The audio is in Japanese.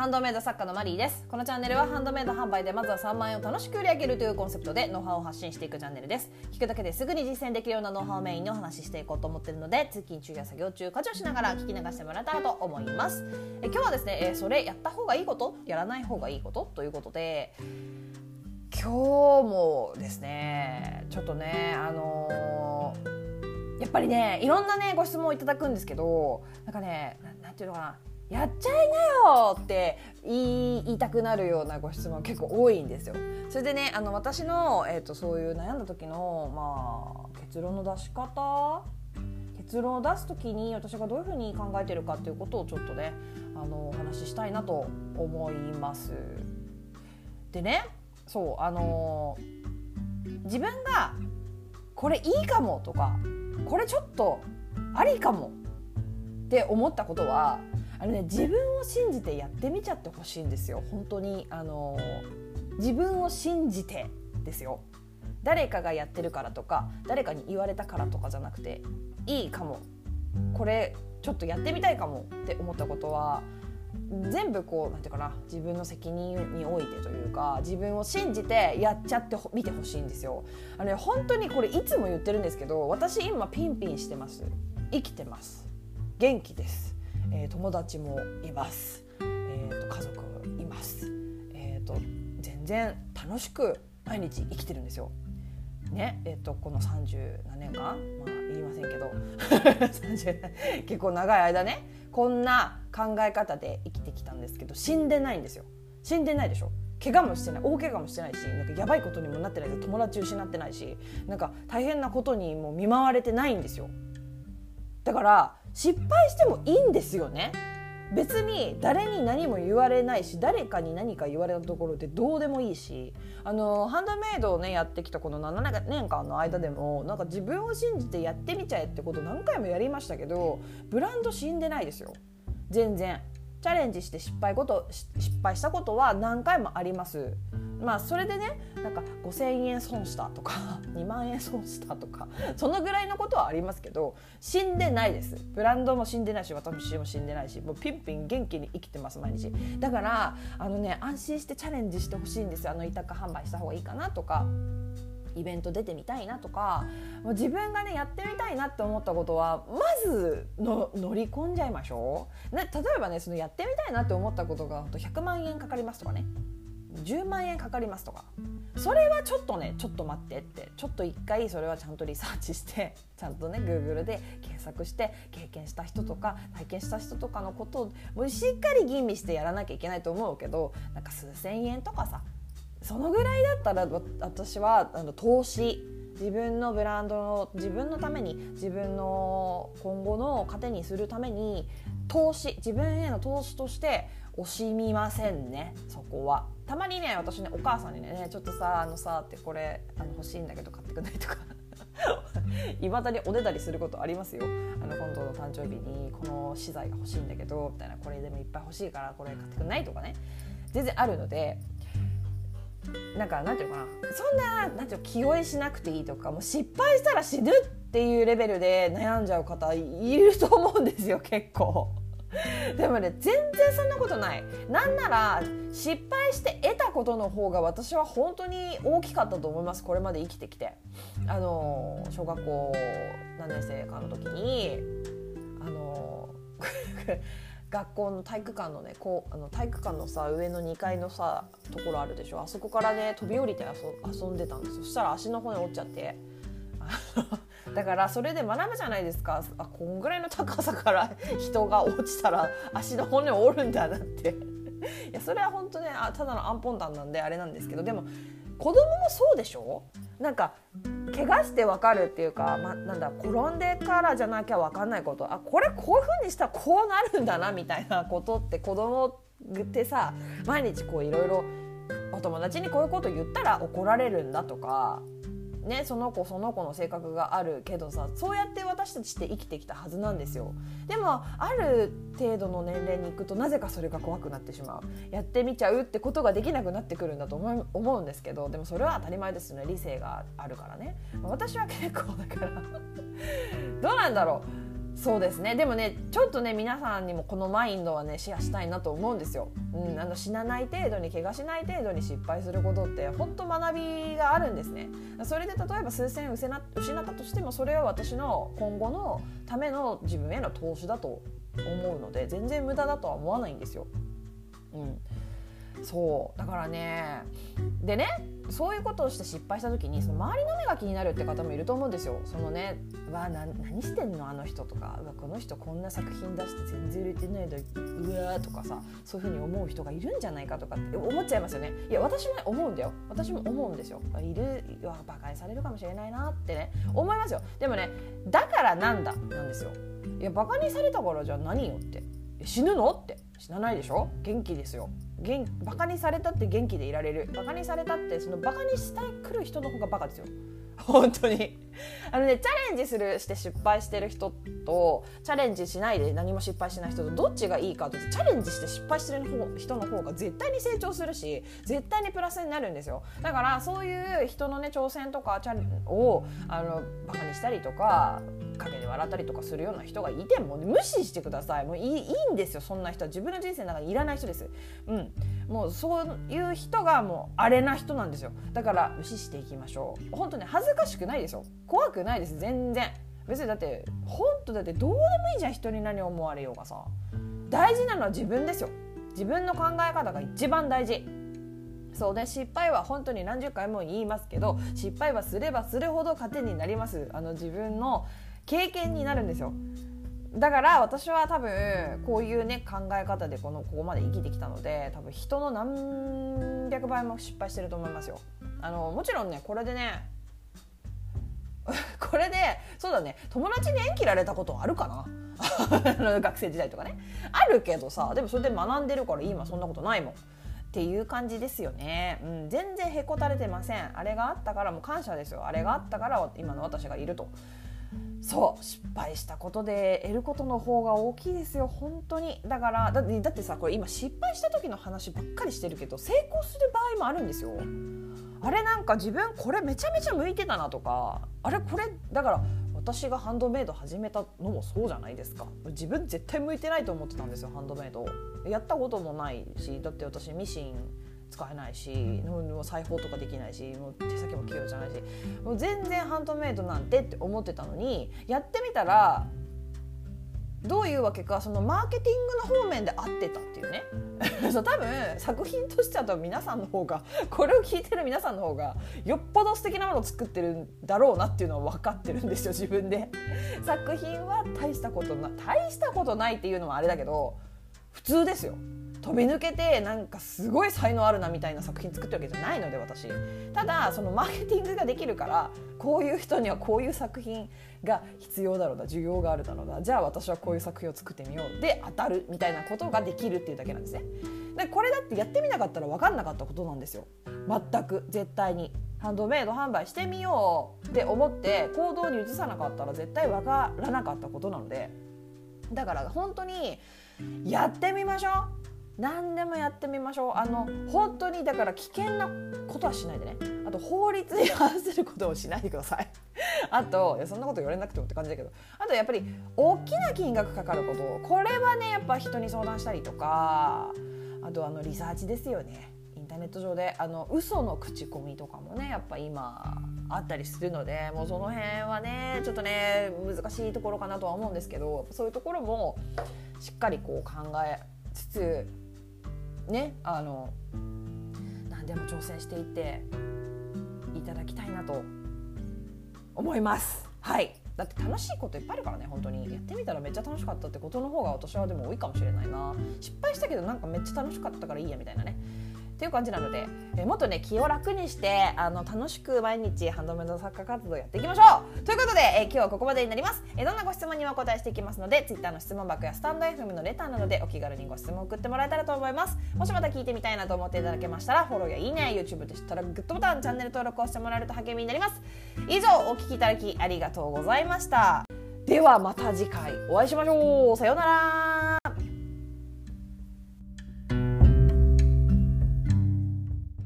ハンドメイド作家のマリーです。このチャンネルはハンドメイド販売でまずは3万円を楽しく売り上げるというコンセプトでノウハウを発信していくチャンネルです。聞くだけですぐに実践できるようなノウハウをメインにお話ししていこうと思ってるので通勤中や作業中家事をしながら聞き流してもらえたらと思います。え今日はですね、えそれやった方がいいこと？やらない方がいいこと？ということで今日もですねちょっとねあのー、やっぱりねいろんなねご質問をいただくんですけどなんかねなんていうのかな。やっちゃいなよって言いたくなるようなご質問結構多いんですよ。それでねあの私の、えーと、そういう悩んだ時の、まあ、結論の出し方？結論を出す時に私がどういうふうに考えてるかっていうことをちょっとねあのお話ししたいなと思います。でねそうあの自分がこれいいかもとかこれちょっとありかもって思ったことはあのね自分を信じてやってみちゃってほしいんですよ。本当に。あの自分を信じてですよ。誰かがやってるからとか誰かに言われたからとかじゃなくていいかも。これちょっとやってみたいかも。って思ったことは全部こうなんていうかな自分の責任においてというか自分を信じてやっちゃってみてほしいんですよ。あのね本当にこれいつも言ってるんですけど私今ピンピンしてます。生きてます。元気です。えー、友達もいます、えーと、家族います、えーと、全然楽しく毎日生きてるんですよ。ねえーと、この30何年間？まあ言いませんけど。結構長い間ね。こんな考え方で生きてきたんですけど死んでないんですよ。死んでないでしょ。怪我もしてない。大怪我もしてないしなんかやばいことにもなってないし友達失ってないしなんか大変なことにも見舞われてないんですよ。だから失敗してもいいんですよね。別に誰に何も言われないし誰かに何か言われたところでどうでもいいしあのハンドメイドをねやってきたこの7年間の間でもなんか自分を信じてやってみちゃえってこと何回もやりましたけどブランド死んでないですよ。全然。チャレンジして失敗こと失敗したことは何回もあります。まあそれでねなんか5,000円損したとか 2万円損したとかそのぐらいのことはありますけど死んでないです。ブランドも死んでないし私も死んでないしもうピンピン元気に生きてます毎日。だからあのね安心してチャレンジしてほしいんですあの委託販売した方がいいかなとか。イベント出てみたいなとか自分がねやってみたいなって思ったことはまずの乗り込んじゃいましょう、ね、例えばねそのやってみたいなって思ったことが100万円かかりますとかね。10万円かかりますとか。それはちょっとねちょっと待ってって。ちょっと一回それはちゃんとリサーチして ちゃんとね Google で検索して経験した人とか体験した人とかのことをもうしっかり吟味してやらなきゃいけないと思うけどなんか数千円とかさそのぐらいだったら私はあの投資自分のブランドの自分のために自分の今後の糧にするために投資自分への投資として惜しみませんねそこは。たまにね私ねお母さんにねちょっとさあのさってこれあの欲しいんだけど買ってくんないとか。いまだにおねだりすることありますよ。あの今度の誕生日にこの資材が欲しいんだけどみたいな。これでもいっぱい欲しいからこれ買ってくんないとかね。全然あるのでなんかなんていうかなそんななんていう気負いしなくていいとかもう失敗したら死ぬっていうレベルで悩んじゃう方いると思うんですよ結構。でもね全然そんなことない。なんなら失敗して得たことの方が私は本当に大きかったと思います。これまで生きてきて。あの小学校何年生かの時に。あの 学校の体育館のねこうあの体育館のさ上の2階のさところあるでしょ？あそこからね飛び降りて遊んでたんですそしたら足の骨折っちゃって。だからそれで学ぶじゃないですか。あこんぐらいの高さから人が落ちたら足の骨折るんだなって。いやそれは本当ねあただのアンポンタンなんであれなんですけどでも子供もそうでしょ？なんか怪我してわかるっていうか、ま、なんだ転んでからじゃなきゃわかんないこと。あこれこういうふうにしたらこうなるんだなみたいなことって子供ってさ毎日こういろいろお友達にこういうこと言ったら怒られるんだとかね、その子その子の性格があるけどさそうやって私たちって生きてきたはずなんですよ。でもある程度の年齢に行くとなぜかそれが怖くなってしまう。やってみちゃうってことができなくなってくるんだと思思うんですけどでもそれは当たり前ですよね。理性があるからね。私は結構だから。どうなんだろう。そうですね。でもねちょっとね皆さんにもこのマインドはねシェアしたいなと思うんですよ、うん、あの死なない程度に怪我しない程度に失敗することって本当学びがあるんですね。それで例えば数千失ったとしてもそれは私の今後のための自分への投資だと思うので全然無駄だとは思わないんですよ、うん、そう。だからねでねそういうことをして失敗した時にその周りの目が気になるって方もいると思うんですよ。そのねわな何してんのあの人とかうわこの人こんな作品出して全然売れてないだうわとかさそういうふうに思う人がいるんじゃないかとかって思っちゃいますよね。いや私も思うんだよ私も思うんですよ。いるわバカにされるかもしれないなってね思いますよ。でもねだからなんだなんですよ。いやバカにされたからじゃあ何よって死ぬのって死なないでしょ？元気ですよ。元バカにされたって元気でいられる。バカにされたってそのバカにしたい来る人の方がバカですよ。本当に。あのねチャレンジするして失敗してる人とチャレンジしないで何も失敗しない人とどっちがいいかとチャレンジして失敗してる人の方が絶対に成長するし絶対にプラスになるんですよ。だからそういう人のね挑戦とかチャレンをあのバカにしたりとか陰で笑ったりとかするような人がいても無視してください。もういいいいんですよそんな人。は自分の人生の中にいらない人です、うん、もうそういう人がもうあれな人なんですよ。だから無視していきましょう。本当ね恥ずかしくないですよ。怖くないです全然。別にだって本当だってどうでもいいじゃん人に何思われようがさ。大事なのは自分ですよ。自分の考え方が一番大事。そうで失敗は本当に何十回も言いますけど失敗はすればするほど糧になります。あの自分の経験になるんですよだから私は多分こういうね考え方でこのここまで生きてきたので多分人の何百倍も失敗してると思いますよ。あのもちろんねこれでね これでそうだね友達に縁切られたことあるかな？学生時代とかね。あるけどさでもそれで学んでるから今そんなことないもん。っていう感じですよね、うん、全然へこたれてません。あれがあったからもう感謝ですよ。あれがあったから今の私がいると。そう失敗したことで得ることの方が大きいですよ。本当に。だからだってだってさこれ今失敗した時の話ばっかりしてるけど成功する場合もあるんですよ。あれなんか自分これめちゃめちゃ向いてたなとかあれこれだから私がハンドメイド始めたのもそうじゃないですか。自分絶対向いてないと思ってたんですよハンドメイドやったこともないしだって私ミシン使えないし、もう裁縫とかできないしもう手先も器用じゃないしもう全然ハンドメイドなんてって思ってたのにやってみたらどういうわけかそのマーケティングの方面で合ってたっていうね。そう多分作品としては多分皆さんの方が これを聞いてる皆さんの方がよっぽど素敵なものを作ってるんだろうなっていうのは分かってるんですよ自分で。作品は大したことな大したことないっていうのはあれだけど普通ですよ飛び抜けてなんかすごい才能あるなみたいな作品作ってるわけじゃないので私。ただそのマーケティングができるからこういう人にはこういう作品が必要だろうな需要があるだろうな。じゃあ私はこういう作品を作ってみようで当たるみたいなことができるっていうだけなんですね。でこれだってやってみなかったら分かんなかったことなんですよ。全く絶対に。ハンドメイド販売してみようって思って行動に移さなかったら絶対分からなかったことなので。だから本当にやってみましょう。何でもやってみましょう。あの本当にだから危険なことはしないでね。あと法律に反することをしないでください。あといやそんなこと言われなくてもって感じだけど。あとやっぱり大きな金額かかること。これはねやっぱ人に相談したりとか。あとあのリサーチですよね。インターネット上で。あの嘘の口コミとかもねやっぱ今あったりするので。もうその辺はねちょっとね難しいところかなとは思うんですけど。そういうところもしっかりこう考えつつねあの何でも挑戦していっていただきたいなと思います。はい。だって楽しいこといっぱいあるからね本当に。やってみたらめっちゃ楽しかったってことの方が私はでも多いかもしれないな。失敗したけどなんかめっちゃ楽しかったからいいやみたいなね。っていう感じなので、えもっとね気を楽にしてあの楽しく毎日ハンドメイド作家活動やっていきましょう。ということで、え今日はここまでになります、えどんなご質問にもお答えしていきますので Twitter の質問箱やスタンド FM のレターなどでお気軽にご質問を送ってもらえたらと思います。もしまた聞いてみたいなと思っていただけましたらフォローやいいね YouTube でしたらグッドボタンチャンネル登録をしてもらえると励みになります。以上お聞きいただきありがとうございました。ではまた次回お会いしましょう。さようなら。